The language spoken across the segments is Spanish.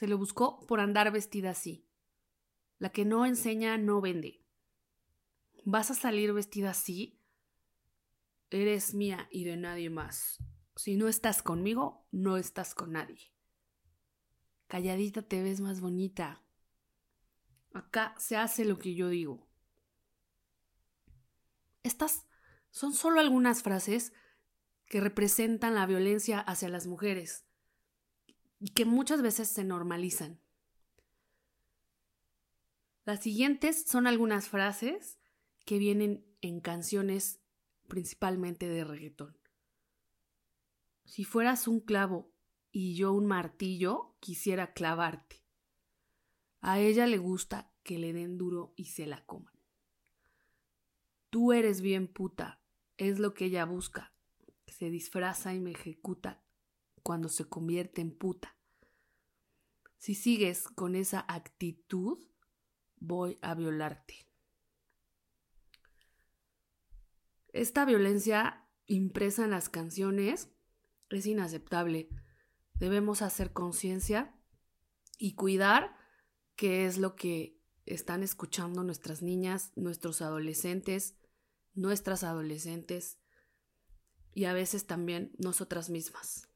se le buscó por andar vestida así. La que no enseña no vende. ¿Vas a salir vestida así? Eres mía y de nadie más. Si no estás conmigo, no estás con nadie. Calladita te ves más bonita. Acá se hace lo que yo digo. Estas son solo algunas frases que representan la violencia hacia las mujeres y que muchas veces se normalizan. Las siguientes son algunas frases que vienen en canciones principalmente de reggaetón. Si fueras un clavo y yo un martillo, quisiera clavarte. A ella le gusta que le den duro y se la coman. Tú eres bien puta, es lo que ella busca. Se disfraza y me ejecuta cuando se convierte en puta. Si sigues con esa actitud, voy a violarte. Esta violencia impresa en las canciones es inaceptable. Debemos hacer conciencia y cuidar qué es lo que están escuchando nuestras niñas, nuestros adolescentes, nuestras adolescentes y a veces también nosotras mismas.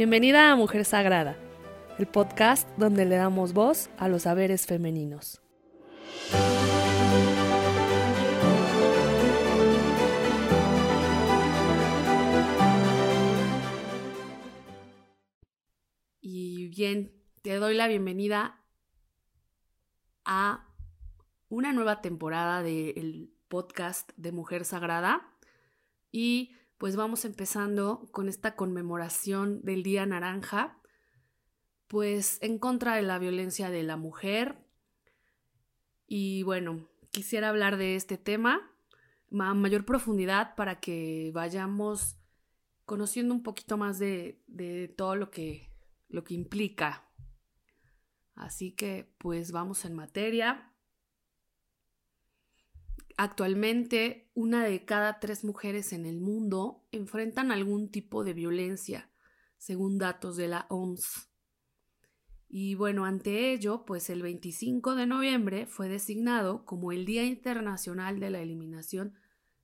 Bienvenida a Mujer Sagrada, el podcast donde le damos voz a los saberes femeninos. Y bien, te doy la bienvenida a una nueva temporada del podcast de Mujer Sagrada. Y pues vamos empezando con esta conmemoración del Día Naranja, pues en contra de la violencia de la mujer. Y bueno, quisiera hablar de este tema a mayor profundidad para que vayamos conociendo un poquito más de, de todo lo que, lo que implica. Así que pues vamos en materia. Actualmente, una de cada tres mujeres en el mundo enfrentan algún tipo de violencia, según datos de la OMS. Y bueno, ante ello, pues el 25 de noviembre fue designado como el Día Internacional de la Eliminación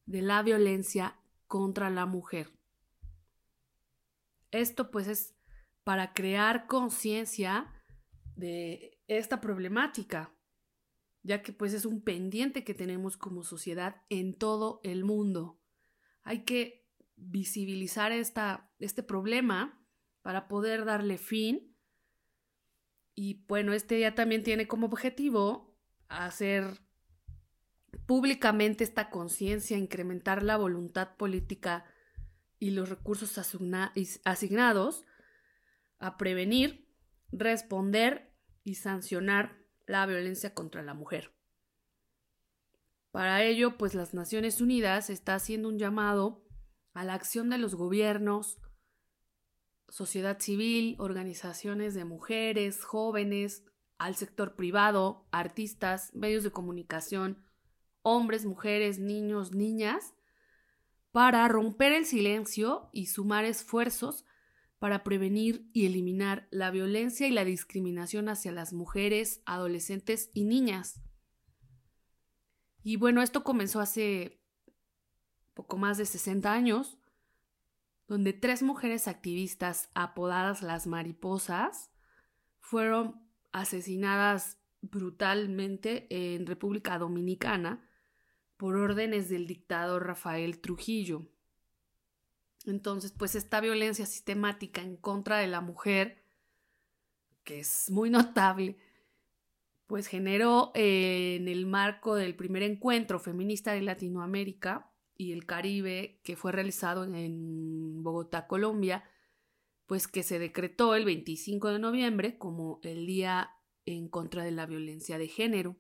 de la Violencia contra la Mujer. Esto pues es para crear conciencia de esta problemática ya que pues es un pendiente que tenemos como sociedad en todo el mundo. Hay que visibilizar esta, este problema para poder darle fin. Y bueno, este ya también tiene como objetivo hacer públicamente esta conciencia, incrementar la voluntad política y los recursos asignados a prevenir, responder y sancionar la violencia contra la mujer. Para ello, pues las Naciones Unidas está haciendo un llamado a la acción de los gobiernos, sociedad civil, organizaciones de mujeres, jóvenes, al sector privado, artistas, medios de comunicación, hombres, mujeres, niños, niñas, para romper el silencio y sumar esfuerzos para prevenir y eliminar la violencia y la discriminación hacia las mujeres, adolescentes y niñas. Y bueno, esto comenzó hace poco más de 60 años, donde tres mujeres activistas apodadas las mariposas fueron asesinadas brutalmente en República Dominicana por órdenes del dictador Rafael Trujillo. Entonces, pues esta violencia sistemática en contra de la mujer, que es muy notable, pues generó eh, en el marco del primer encuentro feminista de Latinoamérica y el Caribe que fue realizado en Bogotá, Colombia, pues que se decretó el 25 de noviembre como el Día en contra de la violencia de género.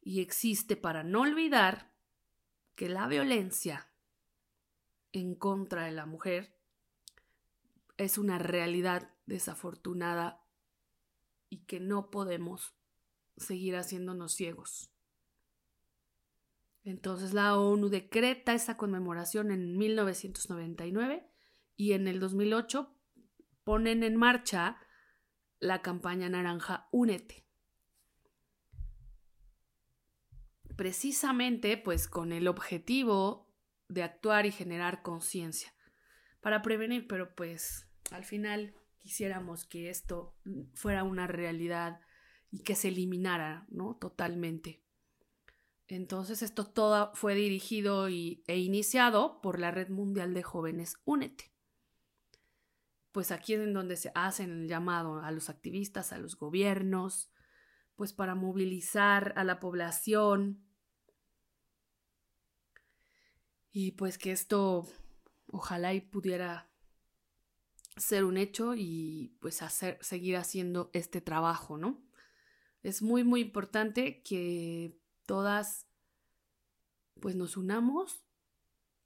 Y existe para no olvidar que la violencia en contra de la mujer es una realidad desafortunada y que no podemos seguir haciéndonos ciegos. Entonces la ONU decreta esa conmemoración en 1999 y en el 2008 ponen en marcha la campaña naranja Únete. Precisamente pues con el objetivo de actuar y generar conciencia para prevenir, pero pues al final quisiéramos que esto fuera una realidad y que se eliminara, ¿no? Totalmente. Entonces esto todo fue dirigido y, e iniciado por la Red Mundial de Jóvenes Únete. Pues aquí es en donde se hacen el llamado a los activistas, a los gobiernos, pues para movilizar a la población y pues que esto ojalá y pudiera ser un hecho y pues hacer, seguir haciendo este trabajo, ¿no? Es muy, muy importante que todas pues nos unamos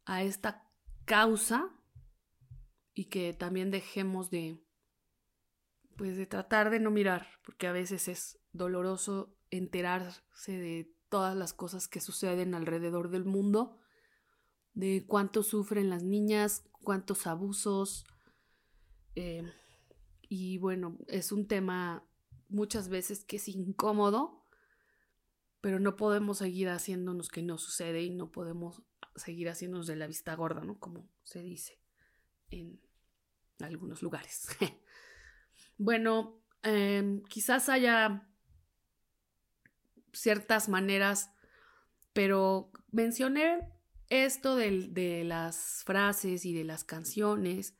a esta causa y que también dejemos de pues de tratar de no mirar, porque a veces es doloroso enterarse de todas las cosas que suceden alrededor del mundo, de cuánto sufren las niñas, cuántos abusos, eh, y bueno, es un tema muchas veces que es incómodo, pero no podemos seguir haciéndonos que no sucede y no podemos seguir haciéndonos de la vista gorda, ¿no? Como se dice en algunos lugares. bueno, em, quizás haya ciertas maneras, pero mencioné esto de, las frases y de las canciones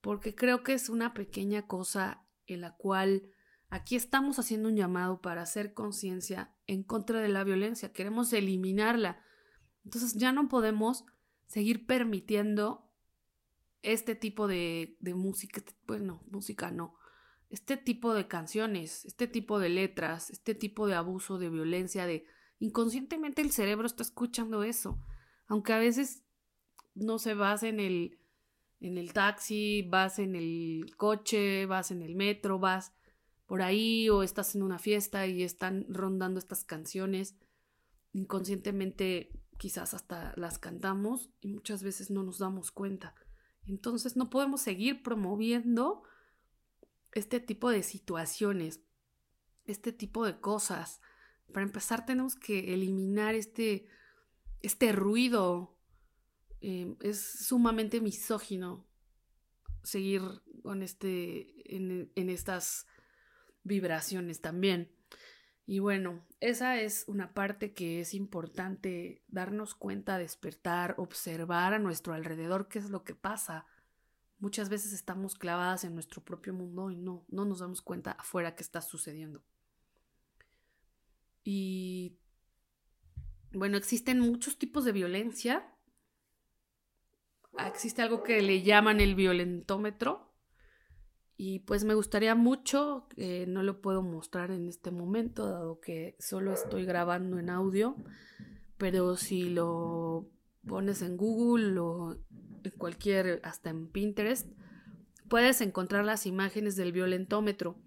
porque creo que es una pequeña cosa en la cual aquí estamos haciendo un llamado para hacer conciencia en contra de la violencia, queremos eliminarla. Entonces ya no podemos seguir permitiendo este tipo de, de música, bueno, música no, este tipo de canciones, este tipo de letras, este tipo de abuso, de violencia, de inconscientemente el cerebro está escuchando eso, aunque a veces no se basa en el en el taxi, vas en el coche, vas en el metro, vas por ahí o estás en una fiesta y están rondando estas canciones. Inconscientemente quizás hasta las cantamos y muchas veces no nos damos cuenta. Entonces no podemos seguir promoviendo este tipo de situaciones, este tipo de cosas. Para empezar tenemos que eliminar este, este ruido Em, es sumamente misógino seguir con este, en, en estas vibraciones también. Y bueno, esa es una parte que es importante darnos cuenta, despertar, observar a nuestro alrededor qué es lo que pasa. Muchas veces estamos clavadas en nuestro propio mundo y no, no nos damos cuenta afuera qué está sucediendo. Y bueno, existen muchos tipos de violencia existe algo que le llaman el violentómetro. Y pues me gustaría mucho, no lo puedo mostrar en este momento, dado que solo estoy grabando en audio, pero si lo pones en Google o en cualquier, hasta en Pinterest, puedes encontrar las imágenes del violentómetro.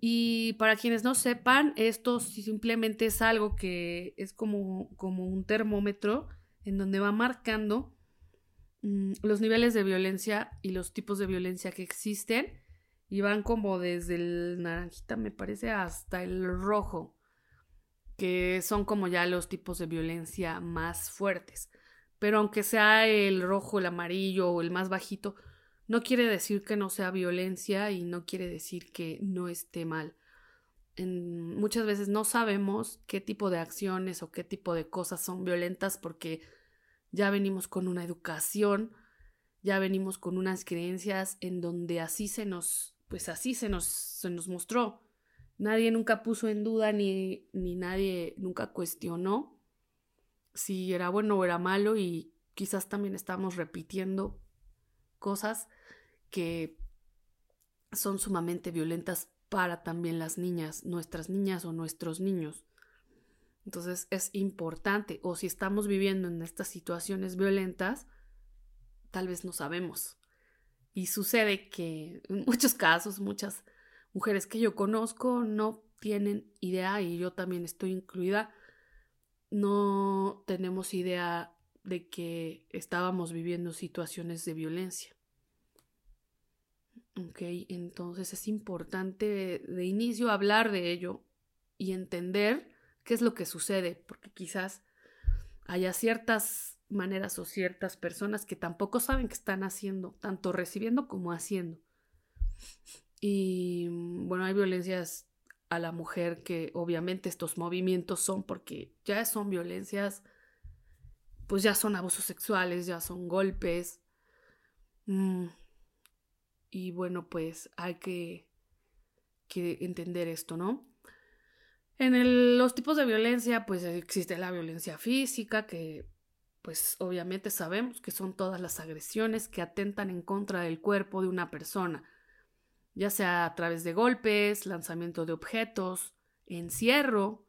Y para quienes no sepan, esto simplemente es algo que es como, como un termómetro en donde va marcando Mm, los niveles de violencia y los tipos de violencia que existen y van como desde el naranjita me parece hasta el rojo que son como ya los tipos de violencia más fuertes. Pero aunque sea el rojo el amarillo o el más bajito no quiere decir que no sea violencia y no quiere decir que no esté mal muchas veces no sabemos qué tipo de acciones o qué tipo de cosas son violentas porque ya venimos con una educación, ya venimos con unas creencias en donde así se nos, pues así se nos, se nos mostró. Nadie nunca puso en duda ni, ni nadie nunca cuestionó si era bueno o era malo y quizás también estamos repitiendo cosas que son sumamente violentas para también las niñas, nuestras niñas o nuestros niños. Entonces es importante, o si estamos viviendo en estas situaciones violentas, tal vez no sabemos. Y sucede que en muchos casos, muchas mujeres que yo conozco no tienen idea, y yo también estoy incluida, no tenemos idea de que estábamos viviendo situaciones de violencia. Ok, entonces es importante de inicio hablar de ello y entender qué es lo que sucede, porque quizás haya ciertas maneras o ciertas personas que tampoco saben qué están haciendo, tanto recibiendo como haciendo. Y bueno, hay violencias a la mujer que obviamente estos movimientos son porque ya son violencias, pues ya son abusos sexuales, ya son golpes. Mm, y bueno, pues hay que, que entender esto, ¿no? En los tipos de violencia, pues existe la violencia física, que pues obviamente sabemos que son todas las agresiones que atentan en contra del cuerpo de una persona, ya sea a través de golpes, lanzamiento de objetos, encierro,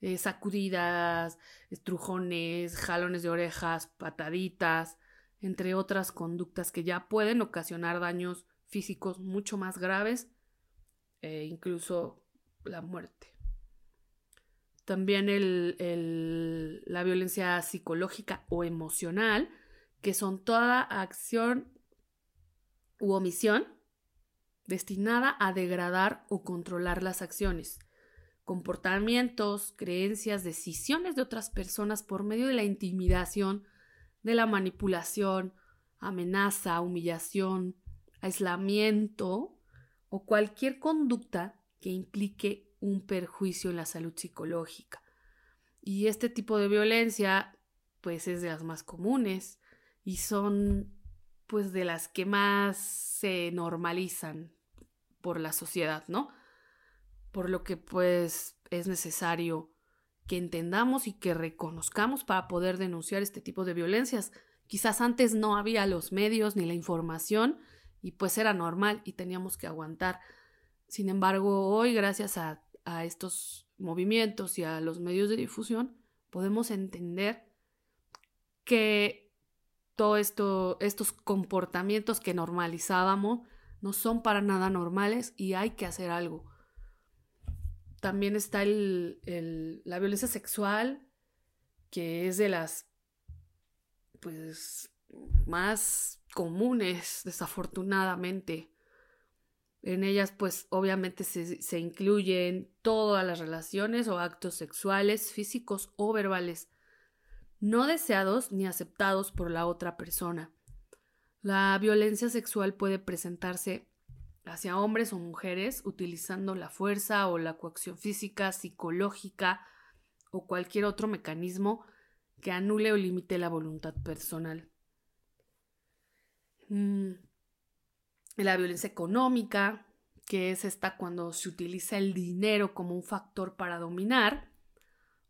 eh, sacudidas, estrujones, jalones de orejas, pataditas, entre otras conductas que ya pueden ocasionar daños físicos mucho más graves e incluso la muerte. También la violencia psicológica o emocional, que son toda acción u omisión destinada a degradar o controlar las acciones, comportamientos, creencias, decisiones de otras personas por medio de la intimidación, de la manipulación, amenaza, humillación, aislamiento o cualquier conducta que implique un perjuicio en la salud psicológica. Y este tipo de violencia pues es de las más comunes y son pues de las que más se normalizan por la sociedad, ¿no? Por lo que pues es necesario que entendamos y que reconozcamos para poder denunciar este tipo de violencias. Quizás antes no había los medios ni la información y pues era normal y teníamos que aguantar. Sin embargo, hoy, gracias a, estos movimientos y a los medios de difusión, podemos entender que todos esto, estos comportamientos que normalizábamos no son para nada normales y hay que hacer algo. También está el, la violencia sexual, que es de las pues más comunes, desafortunadamente. En ellas, pues obviamente se, se, incluyen todas las relaciones o actos sexuales, físicos o verbales, no deseados ni aceptados por la otra persona. La violencia sexual puede presentarse hacia hombres o mujeres utilizando la fuerza o la coacción física, psicológica o cualquier otro mecanismo que anule o limite la voluntad personal. Mm, la violencia económica, que es esta cuando se utiliza el dinero como un factor para dominar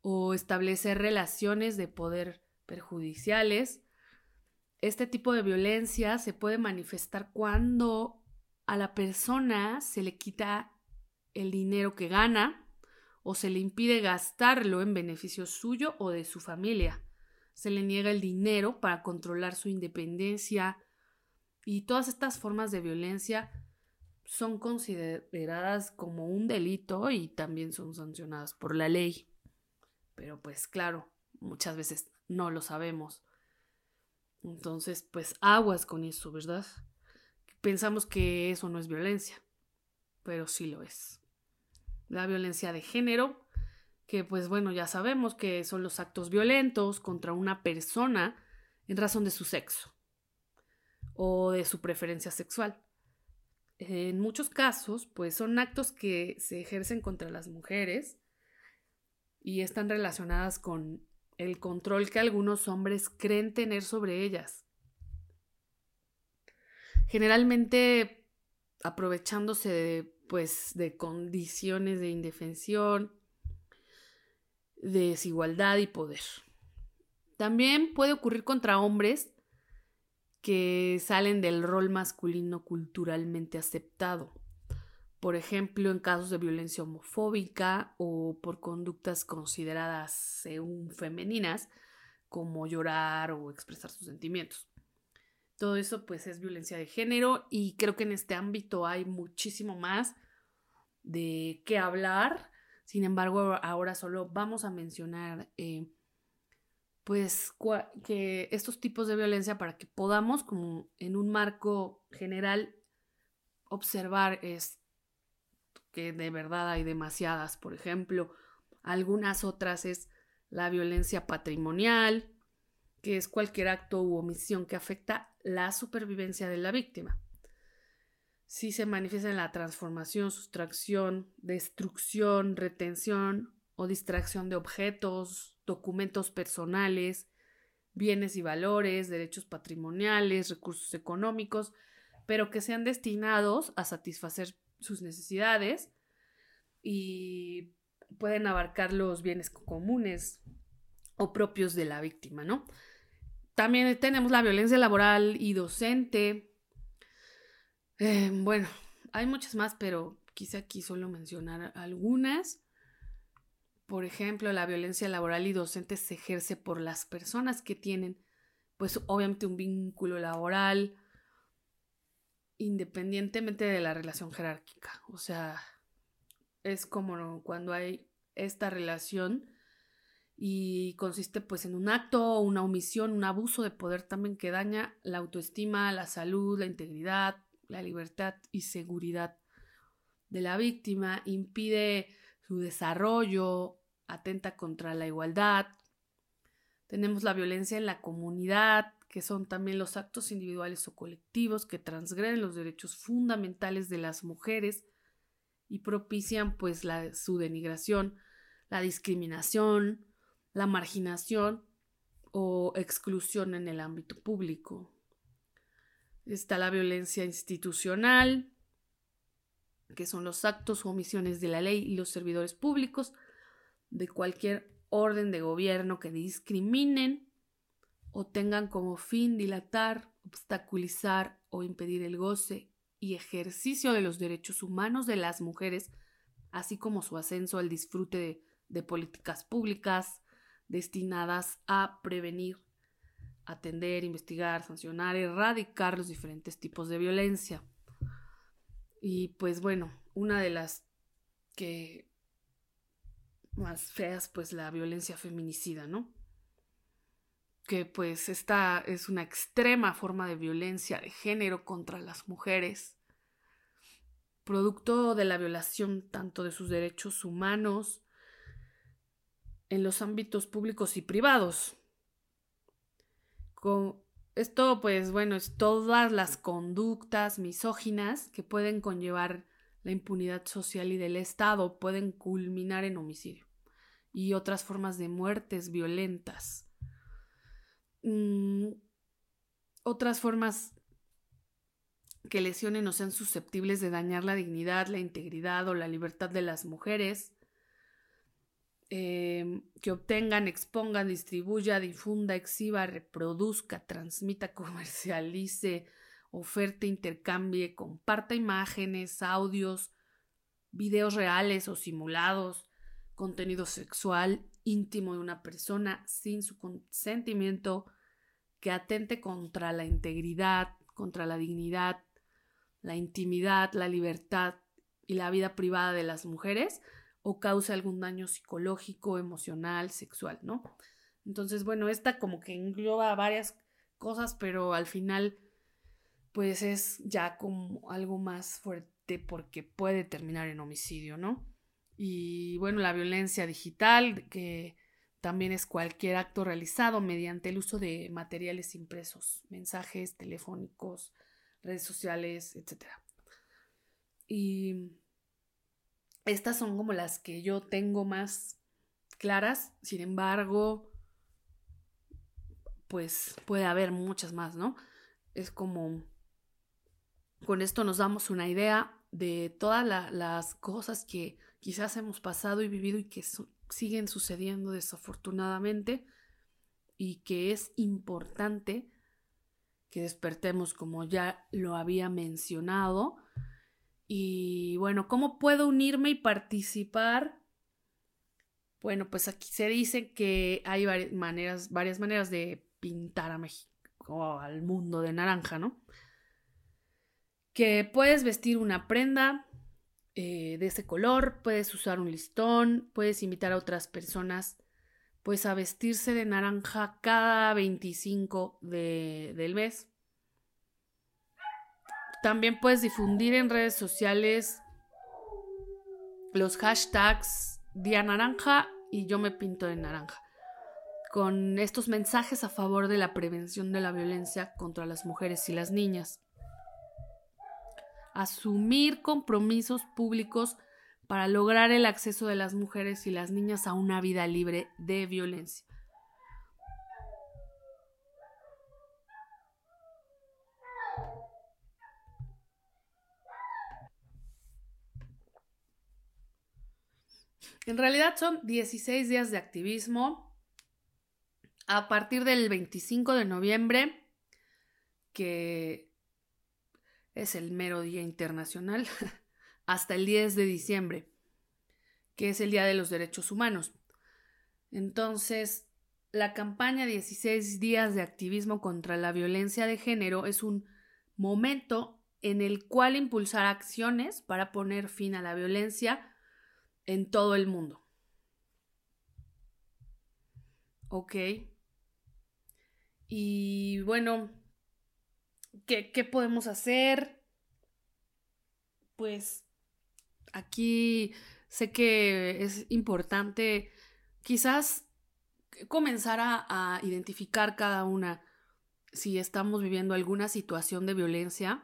o establecer relaciones de poder perjudiciales. Este tipo de violencia se puede manifestar cuando a la persona se le quita el dinero que gana o se le impide gastarlo en beneficio suyo o de su familia. Se le niega el dinero para controlar su independencia, y todas estas formas de violencia son consideradas como un delito y también son sancionadas por la ley. Pero pues claro, muchas veces no lo sabemos. Entonces, pues aguas con eso, ¿verdad? Pensamos que eso no es violencia, pero sí lo es. La violencia de género, que pues bueno, ya sabemos que son los actos violentos contra una persona en razón de su sexo o de su preferencia sexual. En muchos casos, pues son actos que se ejercen contra las mujeres y están relacionadas con el control que algunos hombres creen tener sobre ellas. Generalmente aprovechándose de, pues, de condiciones de indefensión, de desigualdad y poder. También puede ocurrir contra hombres que salen del rol masculino culturalmente aceptado. Por ejemplo, en casos de violencia homofóbica o por conductas consideradas según femeninas, como llorar o expresar sus sentimientos. Todo eso pues es violencia de género y creo que en este ámbito hay muchísimo más de qué hablar. Sin embargo, ahora solo vamos a mencionar eh, pues que estos tipos de violencia para que podamos como en un marco general observar es que de verdad hay demasiadas, por ejemplo, algunas otras es la violencia patrimonial, que es cualquier acto u omisión que afecta la supervivencia de la víctima. Si se manifiesta en la transformación, sustracción, destrucción, retención o distracción de objetos, documentos personales, bienes y valores, derechos patrimoniales, recursos económicos, pero que sean destinados a satisfacer sus necesidades y pueden abarcar los bienes comunes o propios de la víctima, ¿no? También tenemos la violencia laboral y docente, eh, bueno, hay muchas más, pero quise aquí solo mencionar algunas. Por ejemplo, la violencia laboral y docente se ejerce por las personas que tienen, pues obviamente un vínculo laboral, independientemente de la relación jerárquica. O sea, es como cuando hay esta relación y consiste pues en un acto, una omisión, un abuso de poder también que daña la autoestima, la salud, la integridad, la libertad y seguridad de la víctima, impide su desarrollo, atenta contra la igualdad. Tenemos la violencia en la comunidad, que son también los actos individuales o colectivos que transgreden los derechos fundamentales de las mujeres y propician pues su denigración, la discriminación, la marginación o exclusión en el ámbito público. Está la violencia institucional, que son los actos o omisiones de la ley y los servidores públicos de cualquier orden de gobierno que discriminen o tengan como fin dilatar, obstaculizar o impedir el goce y ejercicio de los derechos humanos de las mujeres, así como su ascenso al disfrute de, de políticas públicas destinadas a prevenir atender, investigar, sancionar, erradicar los diferentes tipos de violencia. Y pues bueno, una de las que más feas, pues la violencia feminicida, ¿no? Que pues esta es una extrema forma de violencia de género contra las mujeres, producto de la violación tanto de sus derechos humanos en los ámbitos públicos y privados, esto, pues bueno, es todas las conductas misóginas que pueden conllevar la impunidad social y del Estado, pueden culminar en homicidio y otras formas de muertes violentas. Mm, otras formas que lesionen o sean susceptibles de dañar la dignidad, la integridad o la libertad de las mujeres Em, que obtengan, expongan, distribuya, difunda, exhiba, reproduzca, transmita, comercialice, oferte, intercambie, comparta imágenes, audios, videos reales o simulados, contenido sexual íntimo de una persona sin su consentimiento, que atente contra la integridad, contra la dignidad, la intimidad, la libertad y la vida privada de las mujeres, o cause algún daño psicológico, emocional, sexual, ¿no? Entonces, bueno, esta como que engloba varias cosas, pero al final, pues es ya como algo más fuerte porque puede terminar en homicidio, ¿no? Y bueno, la violencia digital, que también es cualquier acto realizado mediante el uso de materiales impresos, mensajes telefónicos, redes sociales, etc. Y estas son como las que yo tengo más claras, sin embargo, pues puede haber muchas más, ¿no? Es como, con esto nos damos una idea de todas las cosas que quizás hemos pasado y vivido y que siguen sucediendo desafortunadamente y que es importante que despertemos como ya lo había mencionado y bueno, ¿cómo puedo unirme y participar? Bueno, pues aquí se dice que hay varias maneras, varias maneras de pintar a México o al mundo de naranja, ¿no? Que puedes vestir una prenda eh, de ese color, puedes usar un listón, puedes invitar a otras personas pues a vestirse de naranja cada 25 de, del mes. También puedes difundir en redes sociales los hashtags Día Naranja y yo me pinto de naranja, con estos mensajes a favor de la prevención de la violencia contra las mujeres y las niñas. Asumir compromisos públicos para lograr el acceso de las mujeres y las niñas a una vida libre de violencia. En realidad son 16 días de activismo a partir del 25 de noviembre, que es el mero día internacional. hasta el 10 de diciembre, que es el Día de los Derechos Humanos. Entonces, la campaña 16 días de activismo contra la violencia de género es un momento en el cual impulsar acciones para poner fin a la violencia en todo el mundo. Ok. Y bueno, ¿qué, qué podemos hacer? Pues aquí sé que es importante quizás comenzar a, identificar cada una si estamos viviendo alguna situación de violencia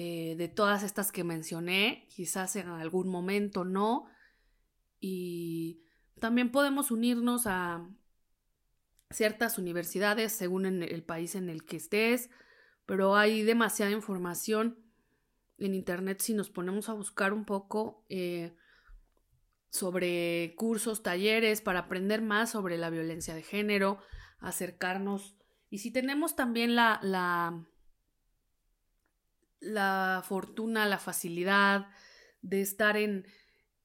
eh, de todas estas que mencioné, quizás en algún momento no, y también podemos unirnos a ciertas universidades según el país en el que estés, pero hay demasiada información en internet si nos ponemos a buscar un poco eh, sobre cursos, talleres para aprender más sobre la violencia de género, acercarnos. Y si tenemos también la, la fortuna, la facilidad de estar en,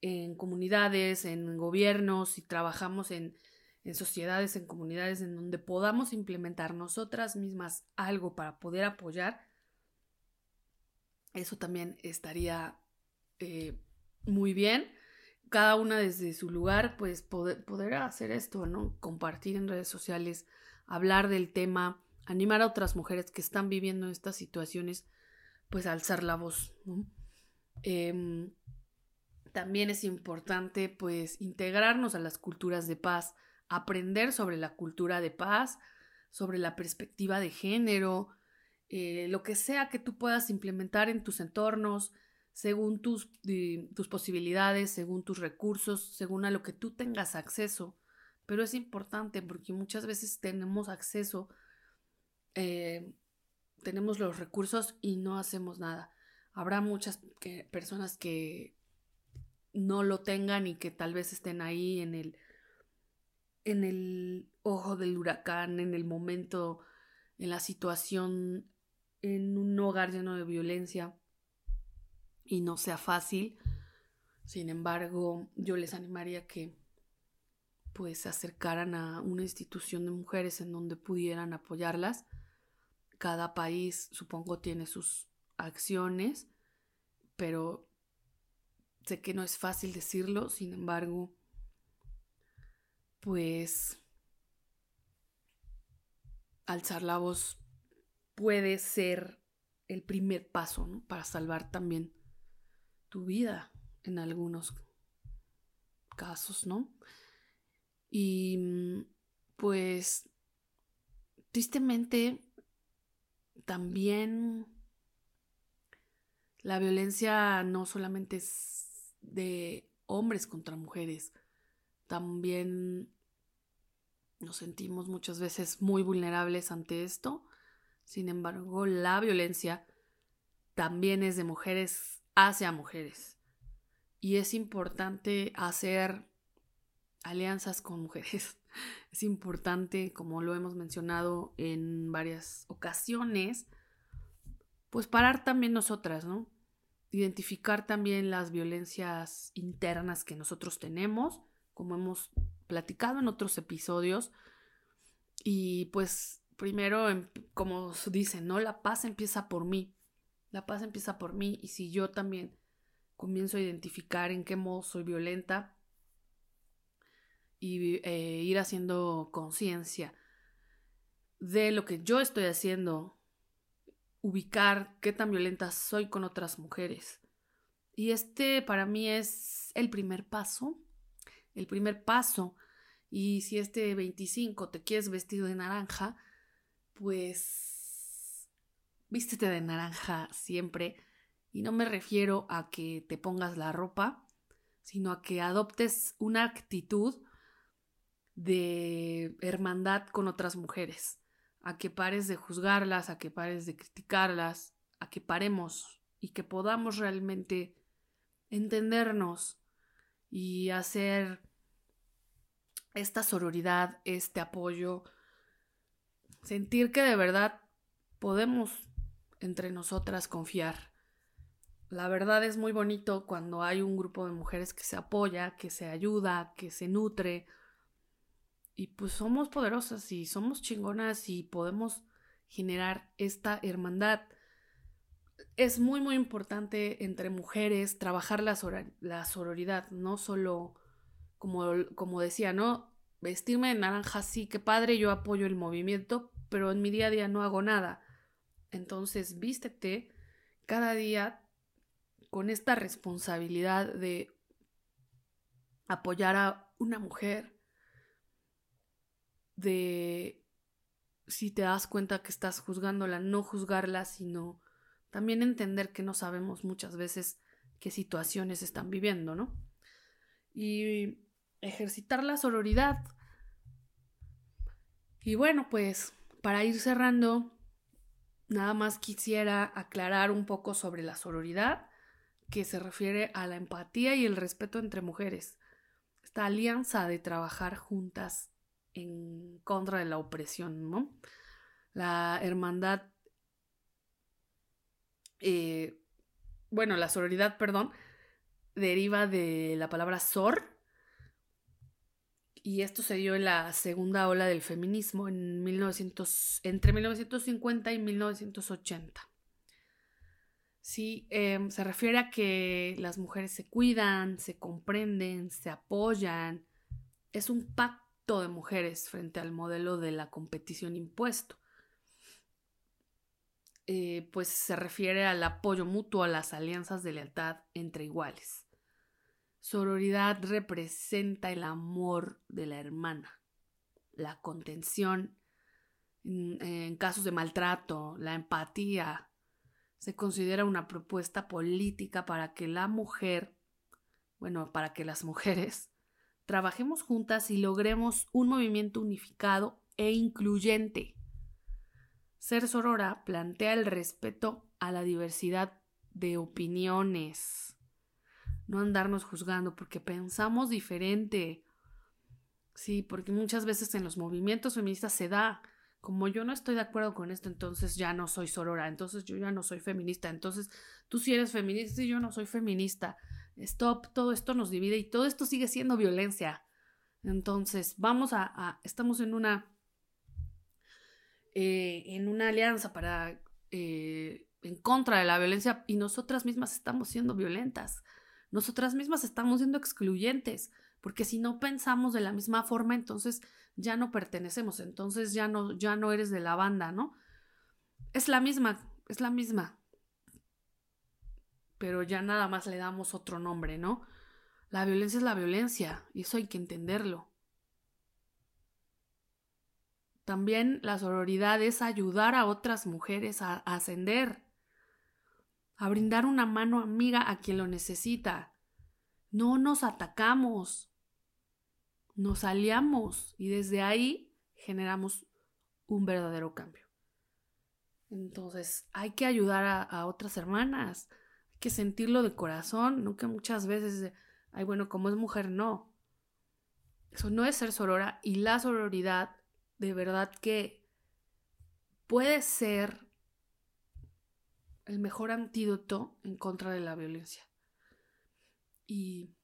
en comunidades, en gobiernos y trabajamos en, en sociedades, en comunidades en donde podamos implementar nosotras mismas algo para poder apoyar, eso también estaría eh, muy bien. Cada una desde su lugar, pues poder, poder hacer esto, ¿no? Compartir en redes sociales, hablar del tema, animar a otras mujeres que están viviendo estas situaciones, pues alzar la voz, em, también es importante, pues, integrarnos a las culturas de paz, aprender sobre la cultura de paz, sobre la perspectiva de género, eh, lo que sea que tú puedas implementar en tus entornos, según tus, tus posibilidades, según tus recursos, según a lo que tú tengas acceso. Pero es importante porque muchas veces tenemos acceso, eh, tenemos los recursos y no hacemos nada. Habrá muchas personas que no lo tengan y que tal vez estén ahí en el, en el ojo del huracán, en el momento, en la situación en un hogar lleno de violencia y no sea fácil. Sin embargo, yo les animaría que pues se acercaran a una institución de mujeres en donde pudieran apoyarlas. Cada país supongo tiene sus acciones, pero sé que no es fácil decirlo, sin embargo, pues alzar la voz puede ser el primer paso para salvar también tu vida en algunos casos, ¿no? Y mm, pues tristemente también la violencia no solamente es de hombres contra mujeres, también nos sentimos muchas veces muy vulnerables ante esto sin embargo, la violencia también es de mujeres hacia mujeres. Y es importante hacer alianzas con mujeres. Es importante, como lo hemos mencionado en varias ocasiones, pues parar también nosotras, ¿no? Identificar también las violencias internas que nosotros tenemos, como hemos platicado en otros episodios, y pues primero, em, como dicen, ¿no? La paz empieza por mí. La paz empieza por mí y si yo también comienzo a identificar en qué modo soy violenta y eh, ir haciendo conciencia de lo que yo estoy haciendo, ubicar qué tan violenta soy con otras mujeres. Y este para mí es el primer paso, el primer paso. Y si este 25 te quieres vestido de naranja, pues vístete de naranja siempre. Y no me refiero a que te pongas la ropa, sino a que adoptes una actitud de hermandad con otras mujeres, a que pares de juzgarlas, a que pares de criticarlas, a que paremos y que podamos realmente entendernos y hacer esta sororidad, este apoyo, sentir que de verdad podemos entre nosotras confiar. La verdad es muy bonito cuando hay un grupo de mujeres que se apoya, que se ayuda, que se nutre. Y pues somos poderosas y somos chingonas y podemos generar esta hermandad. Es muy muy importante entre mujeres trabajar la, la sororidad, no solo como, como decía, ¿no? Vestirme de naranja, sí, qué padre, yo apoyo el movimiento, pero en mi día a día no hago nada. Entonces, vístete cada día con esta responsabilidad de apoyar a una mujer, de si te das cuenta que estás juzgándola, no juzgarla, sino también entender que no sabemos muchas veces qué situaciones están viviendo, ¿no? Y ejercitar la sororidad. Y bueno, pues para ir cerrando, nada más quisiera aclarar un poco sobre la sororidad que se refiere a la empatía y el respeto entre mujeres. Esta alianza de trabajar juntas en contra de la opresión, ¿no? La hermandad, eh, bueno, la sororidad, perdón, deriva de la palabra sor, y esto se dio en la segunda ola del feminismo en 1900, entre 1950 y 1980. Sí, em, se refiere a que las mujeres se cuidan, se comprenden, se apoyan. Es un pacto de mujeres frente al modelo de la competición impuesto. Eh, pues se refiere al apoyo mutuo a las alianzas de lealtad entre iguales. Sororidad representa el amor de la hermana, la contención en casos de maltrato, la empatía, se considera una propuesta política para que la mujer, bueno, para que las mujeres trabajemos juntas y logremos un movimiento unificado e incluyente. Ser Sorora plantea el respeto a la diversidad de opiniones, no andarnos juzgando porque pensamos diferente. Sí, porque muchas veces en los movimientos feministas se da como yo no estoy de acuerdo con esto, entonces ya no soy sorora, entonces yo ya no soy feminista, entonces tú sí eres feminista y yo no soy feminista. Stop, todo esto nos divide y todo esto sigue siendo violencia. Entonces, vamos a, estamos en una, eh, en una alianza para, eh, en contra de la violencia y nosotras mismas estamos siendo violentas. Nosotras mismas estamos siendo excluyentes, porque si no pensamos de la misma forma, entonces ya no pertenecemos, entonces ya no, ya no eres de la banda, ¿no? Es la misma, es la misma. Pero ya nada más le damos otro nombre, ¿no? La violencia es la violencia, y eso hay que entenderlo. También la sororidad es ayudar a otras mujeres a ascender, a brindar una mano amiga a quien lo necesita. No nos atacamos, nos aliamos y desde ahí generamos un verdadero cambio. Entonces hay que ayudar a, otras hermanas, que sentirlo de corazón, no que muchas veces, ay bueno, como es mujer, no. Eso no es ser sorora y la sororidad de verdad que puede ser el mejor antídoto en contra de la violencia. Y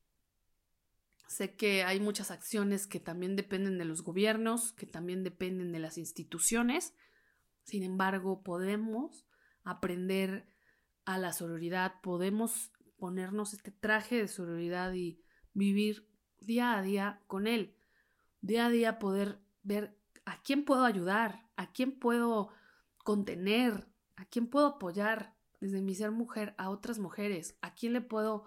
Sé que hay muchas acciones que también dependen de los gobiernos, que también dependen de las instituciones. Sin embargo, podemos aprender a la sororidad, podemos ponernos este traje de sororidad y vivir día a día con él. Día a día poder ver a quién puedo ayudar, a quién puedo contener, a quién puedo apoyar desde mi ser mujer a otras mujeres, a quién le puedo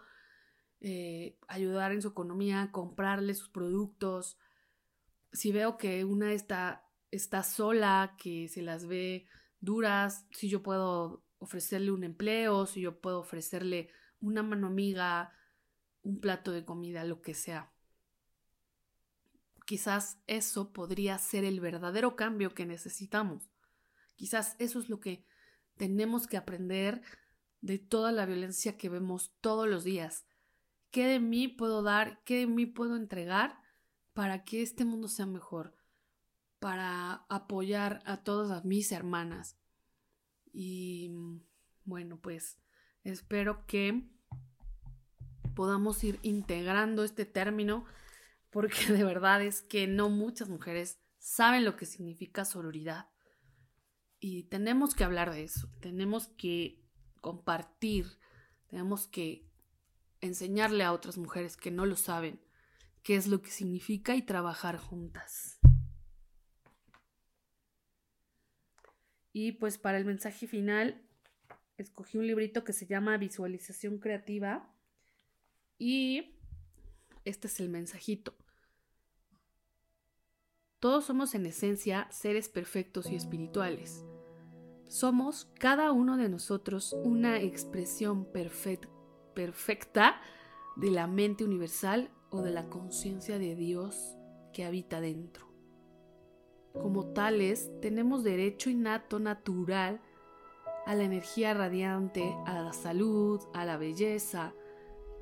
eh, ayudar en su economía, comprarle sus productos. Si veo que una está, está sola, que se las ve duras, si yo puedo ofrecerle un empleo, si yo puedo ofrecerle una mano amiga, un plato de comida, lo que sea. Quizás eso podría ser el verdadero cambio que necesitamos. Quizás eso es lo que tenemos que aprender de toda la violencia que vemos todos los días. ¿Qué de mí puedo dar? ¿Qué de mí puedo entregar para que este mundo sea mejor? Para apoyar a todas mis hermanas. Y bueno, pues espero que podamos ir integrando este término porque de verdad es que no muchas mujeres saben lo que significa sororidad. Y tenemos que hablar de eso, tenemos que compartir, tenemos que enseñarle a otras mujeres que no lo saben qué es lo que significa y trabajar juntas. Y pues para el mensaje final escogí un librito que se llama Visualización Creativa y este es el mensajito. Todos somos en esencia seres perfectos y espirituales. Somos cada uno de nosotros una expresión perfecta de la mente universal o de la conciencia de Dios que habita dentro. Como tales, tenemos derecho innato natural a la energía radiante, a la salud, a la belleza,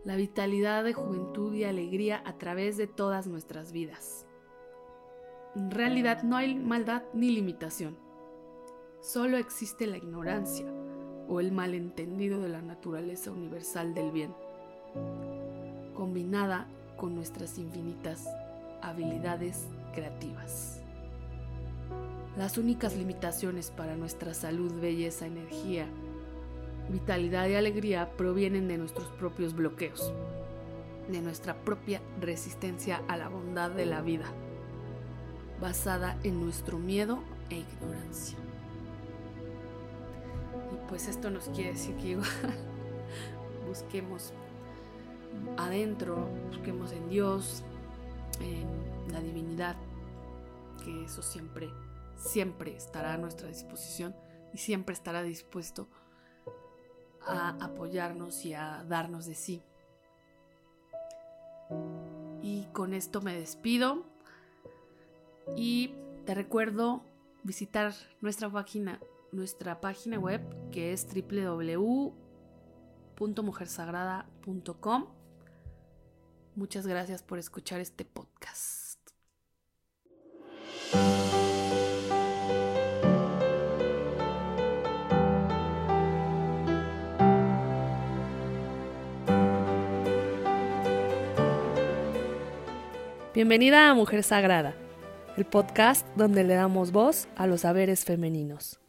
la vitalidad de juventud y alegría a través de todas nuestras vidas. En realidad no hay maldad ni limitación. Solo existe la ignorancia o el malentendido de la naturaleza universal del bien, combinada con nuestras infinitas habilidades creativas. Las únicas limitaciones para nuestra salud, belleza, energía, vitalidad y alegría provienen de nuestros propios bloqueos, de nuestra propia resistencia a la bondad de la vida basada en nuestro miedo e ignorancia. Y pues esto nos quiere decir que busquemos adentro, busquemos en Dios, en la divinidad, que eso siempre, siempre estará a nuestra disposición y siempre estará dispuesto a apoyarnos y a darnos de sí. Y con esto me despido. Y te recuerdo visitar nuestra página, nuestra página web que es www.mujersagrada.com. Muchas gracias por escuchar este podcast. Bienvenida a Mujer Sagrada el podcast donde le damos voz a los saberes femeninos.